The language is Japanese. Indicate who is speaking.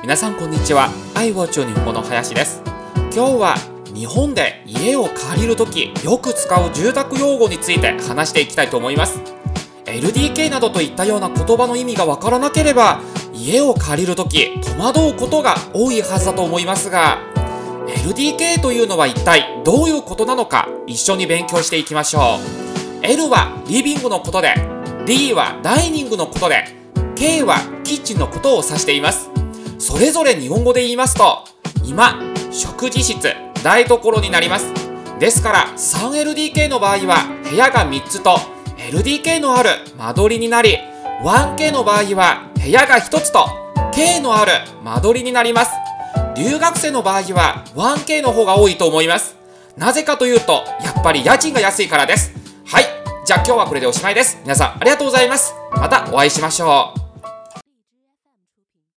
Speaker 1: 皆さんこんにちは。愛を中日本の林です。今日は日本で家を借りるときよく使う住宅用語について話していきたいと思います。LDK などといったような言葉の意味がわからなければ家を借りるとき戸惑うことが多いはずだと思いますが LDK というのは一体どういうことなのか一緒に勉強していきましょう。L はリビングのことで D はダイニングのことで K はキッチンのことを指しています。それぞれ日本語で言いますと今食事室台所になります。ですから 3LDK の場合は部屋が3つと LDK のある間取りになり 1K の場合は部屋が1つと K のある間取りになります。留学生の場合は 1K の方が多いと思います。なぜかというとやっぱり家賃が安いからです。はい。じゃあ今日はこれでおしまいです。皆さんありがとうございます。またお会いしましょう。